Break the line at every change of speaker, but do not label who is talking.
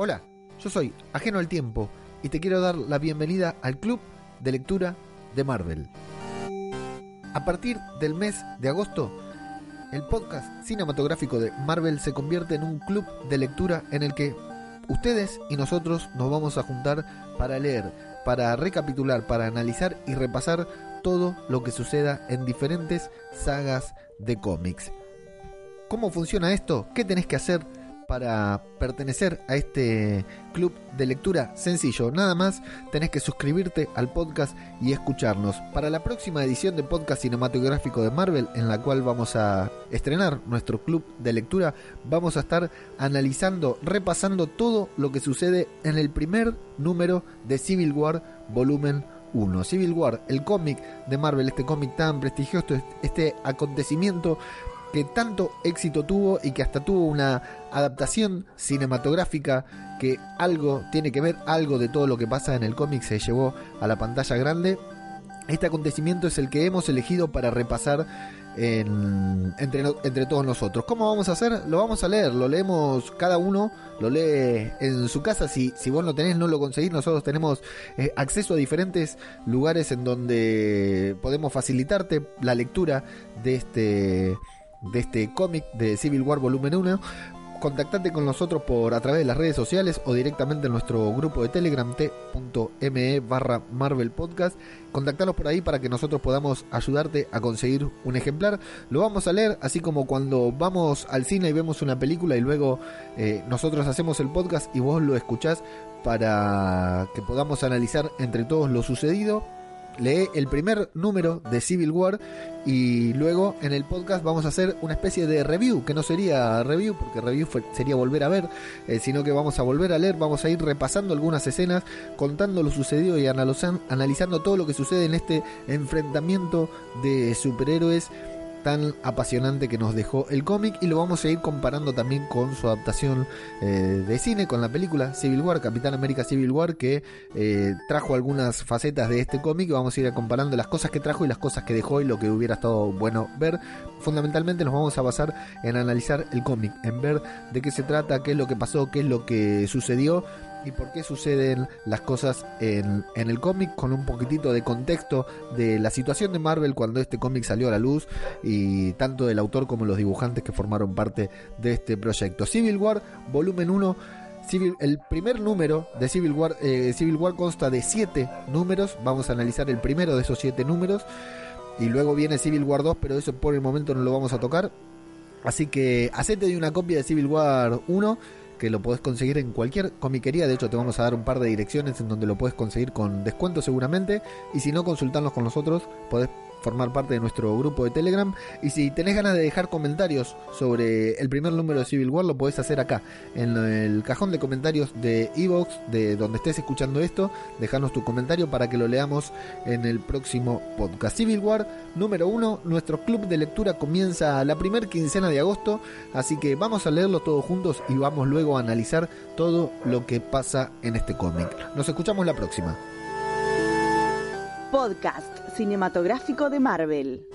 Hola, yo soy Ajeno al Tiempo y te quiero dar la bienvenida al Club de Lectura de Marvel. A partir del mes de agosto, el podcast cinematográfico de Marvel se convierte en un club de lectura en el que ustedes y nosotros nos vamos a juntar para leer, para recapitular, para analizar y repasar todo lo que suceda en diferentes sagas de cómics. ¿Cómo funciona esto? ¿Qué tenés que hacer para pertenecer a este club de lectura? Sencillo, nada más tenés que suscribirte al podcast y escucharnos. Para la próxima edición de podcast cinematográfico de Marvel, en la cual vamos a estrenar nuestro club de lectura, vamos a estar analizando, repasando todo lo que sucede en el primer número de Civil War volumen 1. Civil War, el cómic de Marvel, este cómic tan prestigioso, este acontecimiento que tanto éxito tuvo y que hasta tuvo una adaptación cinematográfica que algo tiene que ver, algo de todo lo que pasa en el cómic se llevó a la pantalla grande. Este acontecimiento es el que hemos elegido para repasar entre, entre todos nosotros. ¿Cómo vamos a hacer? Lo vamos a leer, lo leemos cada uno, lo lee en su casa. Si, si vos no tenés, no lo conseguís. Nosotros tenemos eh, acceso a diferentes lugares en donde podemos facilitarte la lectura de este de este cómic de Civil War Volumen 1, contactate con nosotros por a través de las redes sociales o directamente en nuestro grupo de Telegram t.me barra Marvel Podcast. Contactanos por ahí para que nosotros podamos ayudarte a conseguir un ejemplar. Lo vamos a leer, así como cuando vamos al cine y vemos una película y luego eh, nosotros hacemos el podcast y vos lo escuchás para que podamos analizar entre todos lo sucedido lee el primer número de Civil War y luego en el podcast vamos a hacer una especie de review, que no sería review, porque review sería volver a ver, eh, sino que vamos a volver a leer, vamos a ir repasando algunas escenas, contando lo sucedido y analizando todo lo que sucede en este enfrentamiento de superhéroes tan apasionante que nos dejó el cómic y lo vamos a ir comparando también con su adaptación eh, de cine, con la película Civil War, Capitán América Civil War, que eh, trajo algunas facetas de este cómic vamos a ir comparando las cosas que trajo y las cosas que dejó y lo que hubiera estado bueno ver. Fundamentalmente nos vamos a basar en analizar el cómic, en ver de qué se trata, qué es lo que pasó, qué es lo que sucedió y por qué suceden las cosas en, en el cómic con un poquitito de contexto de la situación de Marvel cuando este cómic salió a la luz y tanto del autor como los dibujantes que formaron parte de este proyecto. Civil War, volumen 1. Civil, el primer número de Civil War, eh, Civil War consta de 7 números. Vamos a analizar el primero de esos 7 números. Y luego viene Civil War 2, pero eso por el momento no lo vamos a tocar. Así que hacete de una copia de Civil War 1 que lo podés conseguir en cualquier comiquería. De hecho, te vamos a dar un par de direcciones en donde lo puedes conseguir con descuento seguramente. Y si no, consultarnos con nosotros, podés formar parte de nuestro grupo de Telegram. Y si tenés ganas de dejar comentarios sobre el primer número de Civil War, lo podés hacer acá, en el cajón de comentarios de Evox, de donde estés escuchando esto. Dejanos tu comentario para que lo leamos en el próximo podcast. Civil War número 1, nuestro club de lectura comienza la primera quincena de agosto, así que vamos a leerlo todos juntos y vamos luego a analizar todo lo que pasa en este cómic. Nos escuchamos la próxima
podcast cinematográfico de Marvel.